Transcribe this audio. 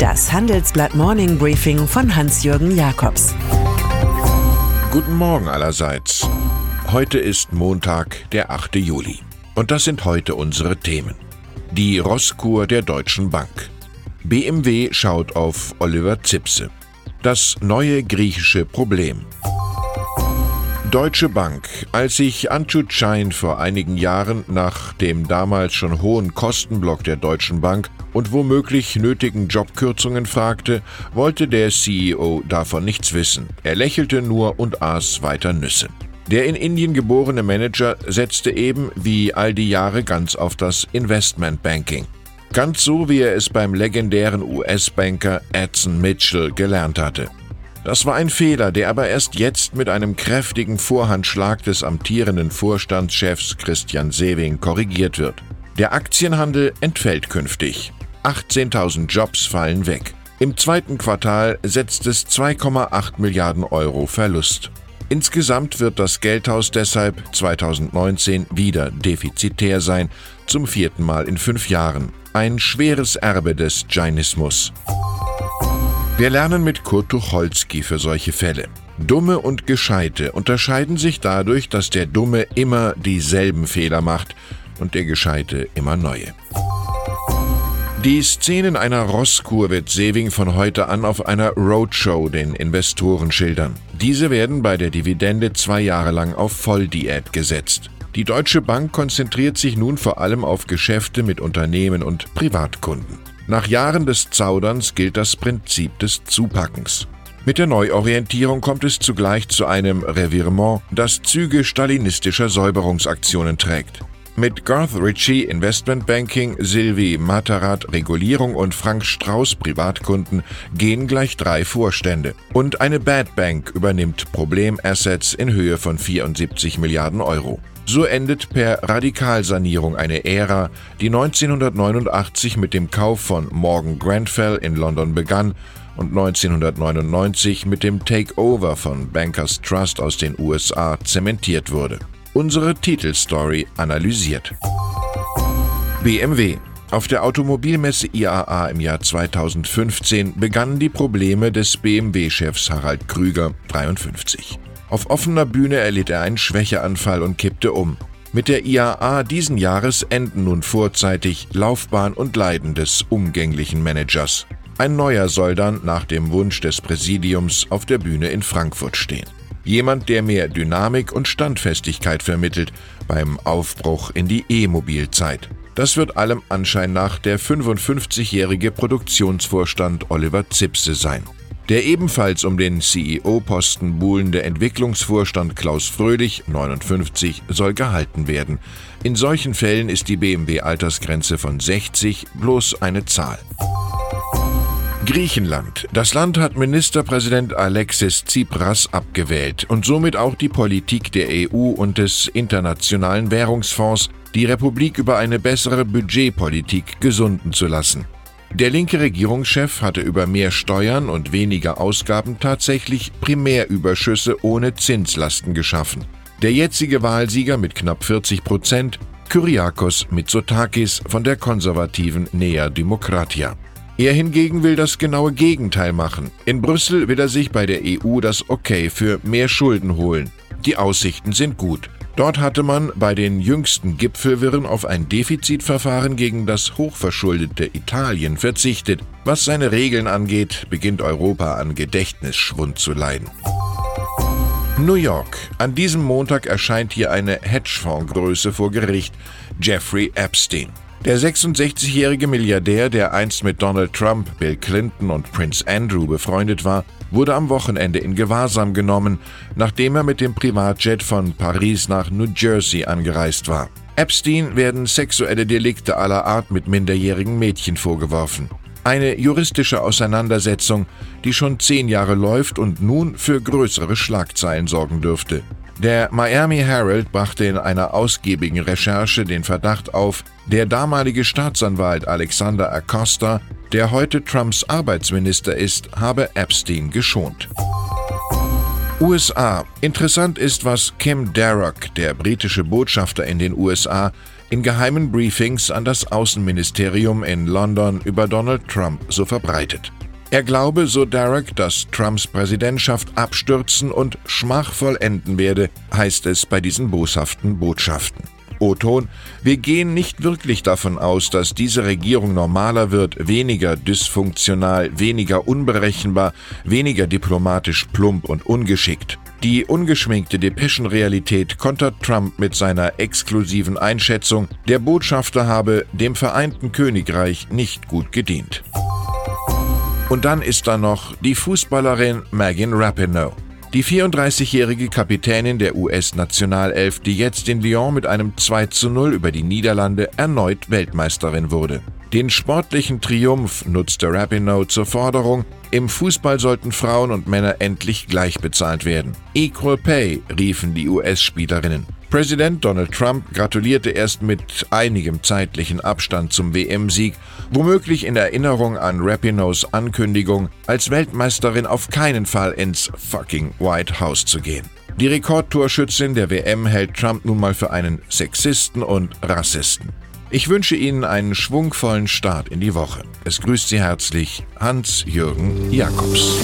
Das Handelsblatt Morning Briefing von Hans-Jürgen Jakobs. Guten Morgen allerseits. Heute ist Montag, der 8. Juli. Und das sind heute unsere Themen. Die Rosskur der Deutschen Bank. BMW schaut auf Oliver Zipse. Das neue griechische Problem. Deutsche Bank. Als sich Anchut Schein vor einigen Jahren nach dem damals schon hohen Kostenblock der Deutschen Bank und womöglich nötigen Jobkürzungen fragte, wollte der CEO davon nichts wissen. Er lächelte nur und aß weiter Nüsse. Der in Indien geborene Manager setzte eben wie all die Jahre ganz auf das Investmentbanking. Ganz so, wie er es beim legendären US-Banker Edson Mitchell gelernt hatte. Das war ein Fehler, der aber erst jetzt mit einem kräftigen Vorhandschlag des amtierenden Vorstandschefs Christian Sewing korrigiert wird. Der Aktienhandel entfällt künftig. 18.000 Jobs fallen weg. Im zweiten Quartal setzt es 2,8 Milliarden Euro Verlust. Insgesamt wird das Geldhaus deshalb 2019 wieder defizitär sein, zum vierten Mal in fünf Jahren. Ein schweres Erbe des Jainismus. Wir lernen mit Kurt Tucholsky für solche Fälle. Dumme und Gescheite unterscheiden sich dadurch, dass der Dumme immer dieselben Fehler macht und der Gescheite immer neue. Die Szenen einer Rosskur wird Sewing von heute an auf einer Roadshow den Investoren schildern. Diese werden bei der Dividende zwei Jahre lang auf Volldiät gesetzt. Die Deutsche Bank konzentriert sich nun vor allem auf Geschäfte mit Unternehmen und Privatkunden. Nach Jahren des Zauderns gilt das Prinzip des Zupackens. Mit der Neuorientierung kommt es zugleich zu einem Revirement, das Züge stalinistischer Säuberungsaktionen trägt. Mit Garth Ritchie Investmentbanking, Sylvie Matarat Regulierung und Frank Strauß Privatkunden gehen gleich drei Vorstände. Und eine Bad Bank übernimmt Problemassets in Höhe von 74 Milliarden Euro. So endet per Radikalsanierung eine Ära, die 1989 mit dem Kauf von Morgan Grenfell in London begann und 1999 mit dem Takeover von Bankers Trust aus den USA zementiert wurde. Unsere Titelstory analysiert. BMW auf der Automobilmesse IAA im Jahr 2015 begannen die Probleme des BMW-Chefs Harald Krüger, 53. Auf offener Bühne erlitt er einen Schwächeanfall und kippte um. Mit der IAA diesen Jahres enden nun vorzeitig Laufbahn und Leiden des umgänglichen Managers. Ein neuer soll dann nach dem Wunsch des Präsidiums auf der Bühne in Frankfurt stehen. Jemand, der mehr Dynamik und Standfestigkeit vermittelt beim Aufbruch in die E-Mobilzeit. Das wird allem Anschein nach der 55-jährige Produktionsvorstand Oliver Zipse sein. Der ebenfalls um den CEO-Posten buhlende Entwicklungsvorstand Klaus Fröhlich, 59, soll gehalten werden. In solchen Fällen ist die BMW-Altersgrenze von 60 bloß eine Zahl. Griechenland. Das Land hat Ministerpräsident Alexis Tsipras abgewählt und somit auch die Politik der EU und des Internationalen Währungsfonds, die Republik über eine bessere Budgetpolitik gesunden zu lassen. Der linke Regierungschef hatte über mehr Steuern und weniger Ausgaben tatsächlich Primärüberschüsse ohne Zinslasten geschaffen. Der jetzige Wahlsieger mit knapp 40 Prozent, Kyriakos Mitsotakis von der konservativen Nea Demokratia. Er hingegen will das genaue Gegenteil machen. In Brüssel will er sich bei der EU das Okay für mehr Schulden holen. Die Aussichten sind gut. Dort hatte man bei den jüngsten Gipfelwirren auf ein Defizitverfahren gegen das hochverschuldete Italien verzichtet. Was seine Regeln angeht, beginnt Europa an Gedächtnisschwund zu leiden. New York. An diesem Montag erscheint hier eine Hedgefondsgröße vor Gericht, Jeffrey Epstein. Der 66-jährige Milliardär, der einst mit Donald Trump, Bill Clinton und Prince Andrew befreundet war, wurde am Wochenende in Gewahrsam genommen, nachdem er mit dem Privatjet von Paris nach New Jersey angereist war. Epstein werden sexuelle Delikte aller Art mit minderjährigen Mädchen vorgeworfen. Eine juristische Auseinandersetzung, die schon zehn Jahre läuft und nun für größere Schlagzeilen sorgen dürfte. Der Miami Herald brachte in einer ausgiebigen Recherche den Verdacht auf, der damalige Staatsanwalt Alexander Acosta, der heute Trumps Arbeitsminister ist, habe Epstein geschont. USA. Interessant ist, was Kim Darroch, der britische Botschafter in den USA, in geheimen Briefings an das Außenministerium in London über Donald Trump so verbreitet. Er glaube, so Derek, dass Trumps Präsidentschaft abstürzen und schmachvoll enden werde, heißt es bei diesen boshaften Botschaften. O-Ton, wir gehen nicht wirklich davon aus, dass diese Regierung normaler wird, weniger dysfunktional, weniger unberechenbar, weniger diplomatisch plump und ungeschickt. Die ungeschminkte Depeschenrealität kontert Trump mit seiner exklusiven Einschätzung, der Botschafter habe dem Vereinten Königreich nicht gut gedient. Und dann ist da noch die Fußballerin Megan Rapinoe. Die 34-jährige Kapitänin der US-Nationalelf, die jetzt in Lyon mit einem 2 zu 0 über die Niederlande erneut Weltmeisterin wurde. Den sportlichen Triumph nutzte Rapinoe zur Forderung, im Fußball sollten Frauen und Männer endlich gleich bezahlt werden. Equal Pay riefen die US-Spielerinnen. Präsident Donald Trump gratulierte erst mit einigem zeitlichen Abstand zum WM-Sieg, womöglich in Erinnerung an Rapinoes Ankündigung, als Weltmeisterin auf keinen Fall ins fucking White House zu gehen. Die Rekordtorschützin der WM hält Trump nun mal für einen Sexisten und Rassisten. Ich wünsche Ihnen einen schwungvollen Start in die Woche. Es grüßt Sie herzlich Hans-Jürgen Jakobs.